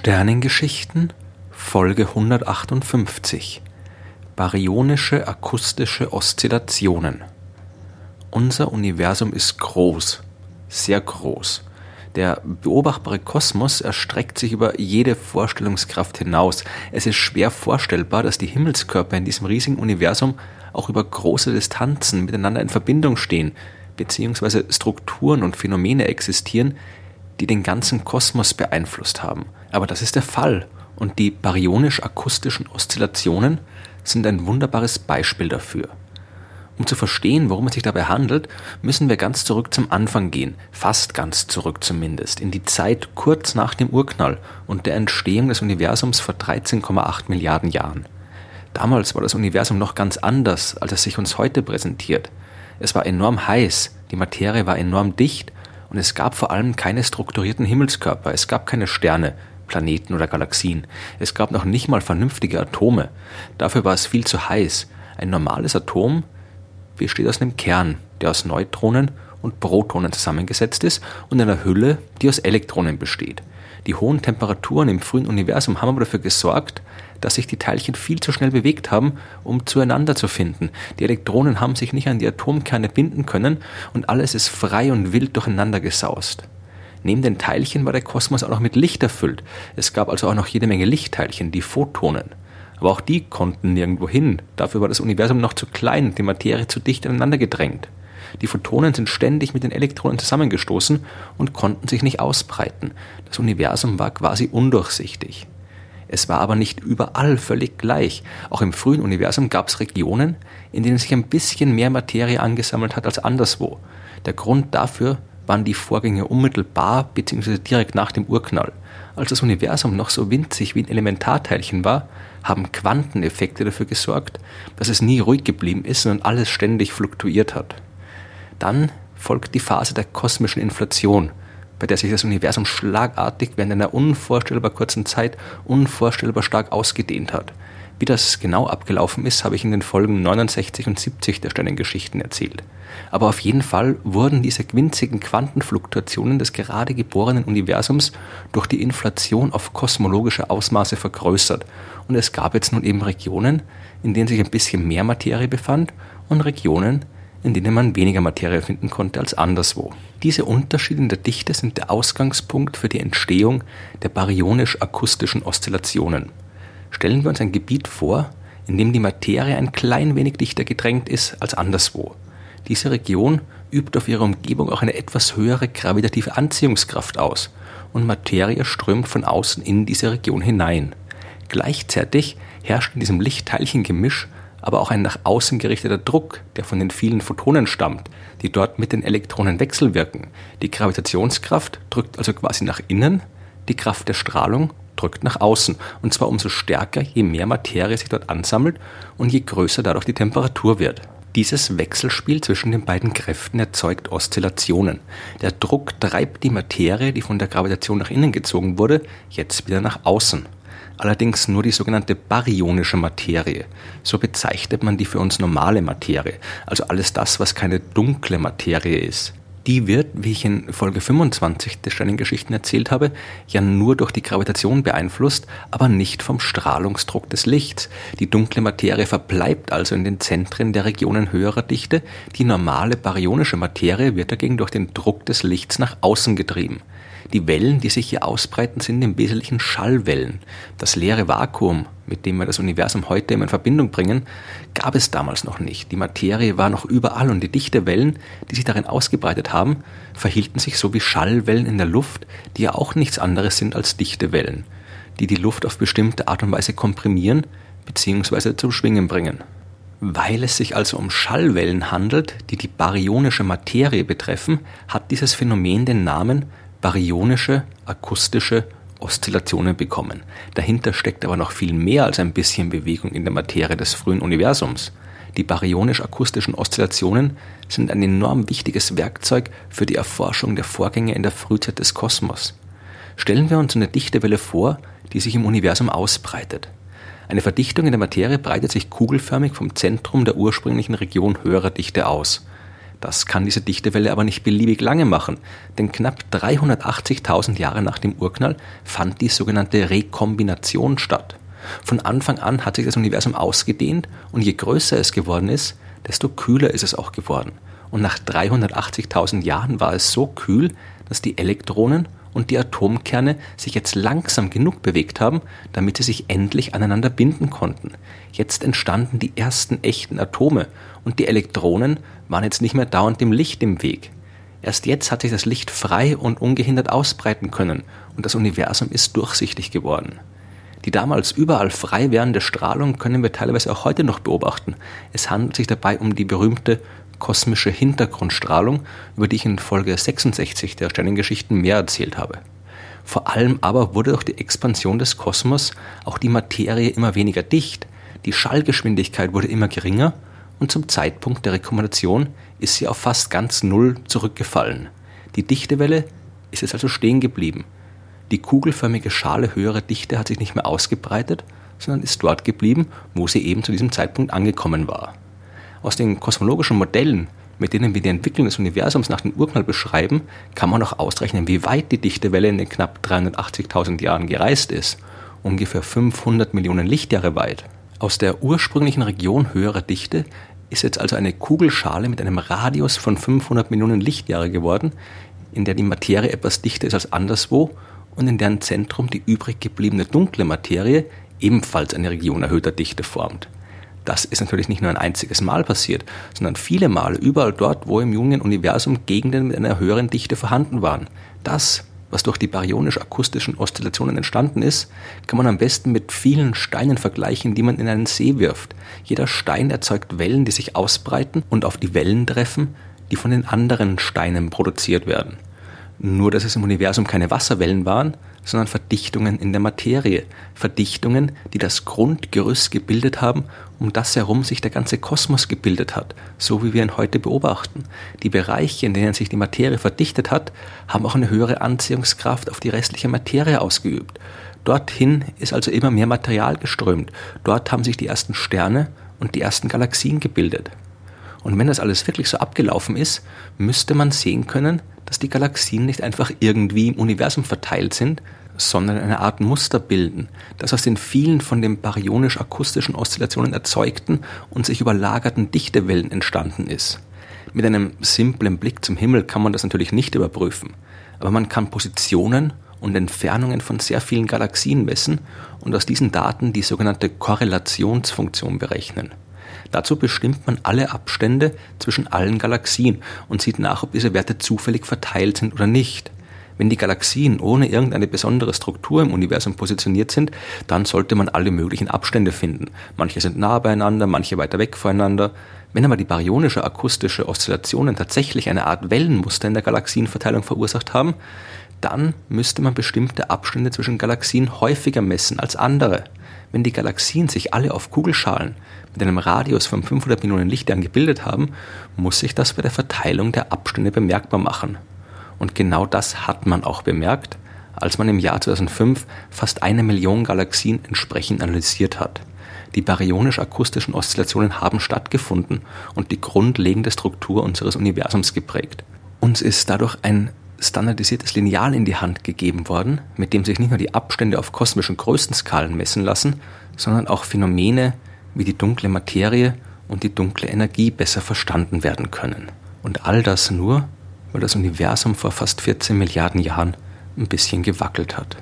Sternengeschichten Folge 158 Baryonische akustische Oszillationen Unser Universum ist groß, sehr groß. Der beobachtbare Kosmos erstreckt sich über jede Vorstellungskraft hinaus. Es ist schwer vorstellbar, dass die Himmelskörper in diesem riesigen Universum auch über große Distanzen miteinander in Verbindung stehen, beziehungsweise Strukturen und Phänomene existieren, die den ganzen Kosmos beeinflusst haben. Aber das ist der Fall und die baryonisch-akustischen Oszillationen sind ein wunderbares Beispiel dafür. Um zu verstehen, worum es sich dabei handelt, müssen wir ganz zurück zum Anfang gehen, fast ganz zurück zumindest, in die Zeit kurz nach dem Urknall und der Entstehung des Universums vor 13,8 Milliarden Jahren. Damals war das Universum noch ganz anders, als es sich uns heute präsentiert. Es war enorm heiß, die Materie war enorm dicht und es gab vor allem keine strukturierten Himmelskörper, es gab keine Sterne, Planeten oder Galaxien, es gab noch nicht mal vernünftige Atome. Dafür war es viel zu heiß. Ein normales Atom besteht aus einem Kern, der aus Neutronen und Protonen zusammengesetzt ist und einer Hülle, die aus Elektronen besteht. Die hohen Temperaturen im frühen Universum haben aber dafür gesorgt, dass sich die Teilchen viel zu schnell bewegt haben, um zueinander zu finden. Die Elektronen haben sich nicht an die Atomkerne binden können und alles ist frei und wild durcheinander gesaust. Neben den Teilchen war der Kosmos auch noch mit Licht erfüllt. Es gab also auch noch jede Menge Lichtteilchen, die Photonen. Aber auch die konnten nirgendwo hin. Dafür war das Universum noch zu klein die Materie zu dicht aneinander gedrängt. Die Photonen sind ständig mit den Elektronen zusammengestoßen und konnten sich nicht ausbreiten. Das Universum war quasi undurchsichtig. Es war aber nicht überall völlig gleich. Auch im frühen Universum gab es Regionen, in denen sich ein bisschen mehr Materie angesammelt hat als anderswo. Der Grund dafür waren die Vorgänge unmittelbar bzw. direkt nach dem Urknall. Als das Universum noch so winzig wie ein Elementarteilchen war, haben Quanteneffekte dafür gesorgt, dass es nie ruhig geblieben ist, sondern alles ständig fluktuiert hat. Dann folgt die Phase der kosmischen Inflation, bei der sich das Universum schlagartig während einer unvorstellbar kurzen Zeit unvorstellbar stark ausgedehnt hat. Wie das genau abgelaufen ist, habe ich in den Folgen 69 und 70 der Sternengeschichten erzählt. Aber auf jeden Fall wurden diese winzigen Quantenfluktuationen des gerade geborenen Universums durch die Inflation auf kosmologische Ausmaße vergrößert. Und es gab jetzt nun eben Regionen, in denen sich ein bisschen mehr Materie befand und Regionen, in denen man weniger Materie finden konnte als anderswo. Diese Unterschiede in der Dichte sind der Ausgangspunkt für die Entstehung der baryonisch-akustischen Oszillationen. Stellen wir uns ein Gebiet vor, in dem die Materie ein klein wenig dichter gedrängt ist als anderswo. Diese Region übt auf ihre Umgebung auch eine etwas höhere gravitative Anziehungskraft aus und Materie strömt von außen in diese Region hinein. Gleichzeitig herrscht in diesem Lichtteilchengemisch aber auch ein nach außen gerichteter Druck, der von den vielen Photonen stammt, die dort mit den Elektronen wechselwirken. Die Gravitationskraft drückt also quasi nach innen, die Kraft der Strahlung drückt nach außen. Und zwar umso stärker, je mehr Materie sich dort ansammelt und je größer dadurch die Temperatur wird. Dieses Wechselspiel zwischen den beiden Kräften erzeugt Oszillationen. Der Druck treibt die Materie, die von der Gravitation nach innen gezogen wurde, jetzt wieder nach außen allerdings nur die sogenannte baryonische Materie. So bezeichnet man die für uns normale Materie, also alles das, was keine dunkle Materie ist. Die wird, wie ich in Folge 25 der Sternengeschichten erzählt habe, ja nur durch die Gravitation beeinflusst, aber nicht vom Strahlungsdruck des Lichts. Die dunkle Materie verbleibt also in den Zentren der Regionen höherer Dichte, die normale baryonische Materie wird dagegen durch den Druck des Lichts nach außen getrieben. Die Wellen, die sich hier ausbreiten, sind im Wesentlichen Schallwellen. Das leere Vakuum, mit dem wir das Universum heute immer in Verbindung bringen, gab es damals noch nicht. Die Materie war noch überall und die dichte Wellen, die sich darin ausgebreitet haben, verhielten sich so wie Schallwellen in der Luft, die ja auch nichts anderes sind als dichte Wellen, die die Luft auf bestimmte Art und Weise komprimieren bzw. zum Schwingen bringen. Weil es sich also um Schallwellen handelt, die die baryonische Materie betreffen, hat dieses Phänomen den Namen baryonische akustische Oszillationen bekommen. Dahinter steckt aber noch viel mehr als ein bisschen Bewegung in der Materie des frühen Universums. Die baryonisch-akustischen Oszillationen sind ein enorm wichtiges Werkzeug für die Erforschung der Vorgänge in der Frühzeit des Kosmos. Stellen wir uns eine Dichtewelle vor, die sich im Universum ausbreitet. Eine Verdichtung in der Materie breitet sich kugelförmig vom Zentrum der ursprünglichen Region höherer Dichte aus. Das kann diese Dichtewelle aber nicht beliebig lange machen, denn knapp 380.000 Jahre nach dem Urknall fand die sogenannte Rekombination statt. Von Anfang an hat sich das Universum ausgedehnt und je größer es geworden ist, desto kühler ist es auch geworden. Und nach 380.000 Jahren war es so kühl, dass die Elektronen und die Atomkerne sich jetzt langsam genug bewegt haben, damit sie sich endlich aneinander binden konnten. Jetzt entstanden die ersten echten Atome und die Elektronen waren jetzt nicht mehr dauernd dem Licht im Weg. Erst jetzt hat sich das Licht frei und ungehindert ausbreiten können und das Universum ist durchsichtig geworden. Die damals überall frei werdende Strahlung können wir teilweise auch heute noch beobachten. Es handelt sich dabei um die berühmte kosmische Hintergrundstrahlung, über die ich in Folge 66 der Sternengeschichten mehr erzählt habe. Vor allem aber wurde durch die Expansion des Kosmos auch die Materie immer weniger dicht, die Schallgeschwindigkeit wurde immer geringer und zum Zeitpunkt der Rekommendation ist sie auf fast ganz Null zurückgefallen. Die Dichtewelle ist jetzt also stehen geblieben. Die kugelförmige Schale höherer Dichte hat sich nicht mehr ausgebreitet, sondern ist dort geblieben, wo sie eben zu diesem Zeitpunkt angekommen war. Aus den kosmologischen Modellen, mit denen wir die Entwicklung des Universums nach dem Urknall beschreiben, kann man auch ausrechnen, wie weit die Dichtewelle in den knapp 380.000 Jahren gereist ist. Ungefähr 500 Millionen Lichtjahre weit. Aus der ursprünglichen Region höherer Dichte ist jetzt also eine Kugelschale mit einem Radius von 500 Millionen Lichtjahre geworden, in der die Materie etwas dichter ist als anderswo und in deren Zentrum die übrig gebliebene dunkle Materie ebenfalls eine Region erhöhter Dichte formt. Das ist natürlich nicht nur ein einziges Mal passiert, sondern viele Male überall dort, wo im jungen Universum Gegenden mit einer höheren Dichte vorhanden waren. Das, was durch die baryonisch-akustischen Oszillationen entstanden ist, kann man am besten mit vielen Steinen vergleichen, die man in einen See wirft. Jeder Stein erzeugt Wellen, die sich ausbreiten und auf die Wellen treffen, die von den anderen Steinen produziert werden. Nur dass es im Universum keine Wasserwellen waren, sondern Verdichtungen in der Materie, Verdichtungen, die das Grundgerüst gebildet haben, um das herum sich der ganze Kosmos gebildet hat, so wie wir ihn heute beobachten. Die Bereiche, in denen sich die Materie verdichtet hat, haben auch eine höhere Anziehungskraft auf die restliche Materie ausgeübt. Dorthin ist also immer mehr Material geströmt. Dort haben sich die ersten Sterne und die ersten Galaxien gebildet. Und wenn das alles wirklich so abgelaufen ist, müsste man sehen können, dass die Galaxien nicht einfach irgendwie im Universum verteilt sind, sondern eine Art Muster bilden, das aus den vielen von den baryonisch-akustischen Oszillationen erzeugten und sich überlagerten Dichtewellen entstanden ist. Mit einem simplen Blick zum Himmel kann man das natürlich nicht überprüfen, aber man kann Positionen und Entfernungen von sehr vielen Galaxien messen und aus diesen Daten die sogenannte Korrelationsfunktion berechnen. Dazu bestimmt man alle Abstände zwischen allen Galaxien und sieht nach, ob diese Werte zufällig verteilt sind oder nicht. Wenn die Galaxien ohne irgendeine besondere Struktur im Universum positioniert sind, dann sollte man alle möglichen Abstände finden. Manche sind nah beieinander, manche weiter weg voneinander. Wenn aber die baryonische akustische Oszillationen tatsächlich eine Art Wellenmuster in der Galaxienverteilung verursacht haben, dann müsste man bestimmte Abstände zwischen Galaxien häufiger messen als andere. Wenn die Galaxien sich alle auf Kugelschalen mit einem Radius von 500 Millionen Lichtjahren gebildet haben, muss sich das bei der Verteilung der Abstände bemerkbar machen. Und genau das hat man auch bemerkt, als man im Jahr 2005 fast eine Million Galaxien entsprechend analysiert hat. Die baryonisch-akustischen Oszillationen haben stattgefunden und die grundlegende Struktur unseres Universums geprägt. Uns ist dadurch ein standardisiertes Lineal in die Hand gegeben worden, mit dem sich nicht nur die Abstände auf kosmischen Größenskalen messen lassen, sondern auch Phänomene wie die dunkle Materie und die dunkle Energie besser verstanden werden können. Und all das nur, weil das Universum vor fast 14 Milliarden Jahren ein bisschen gewackelt hat.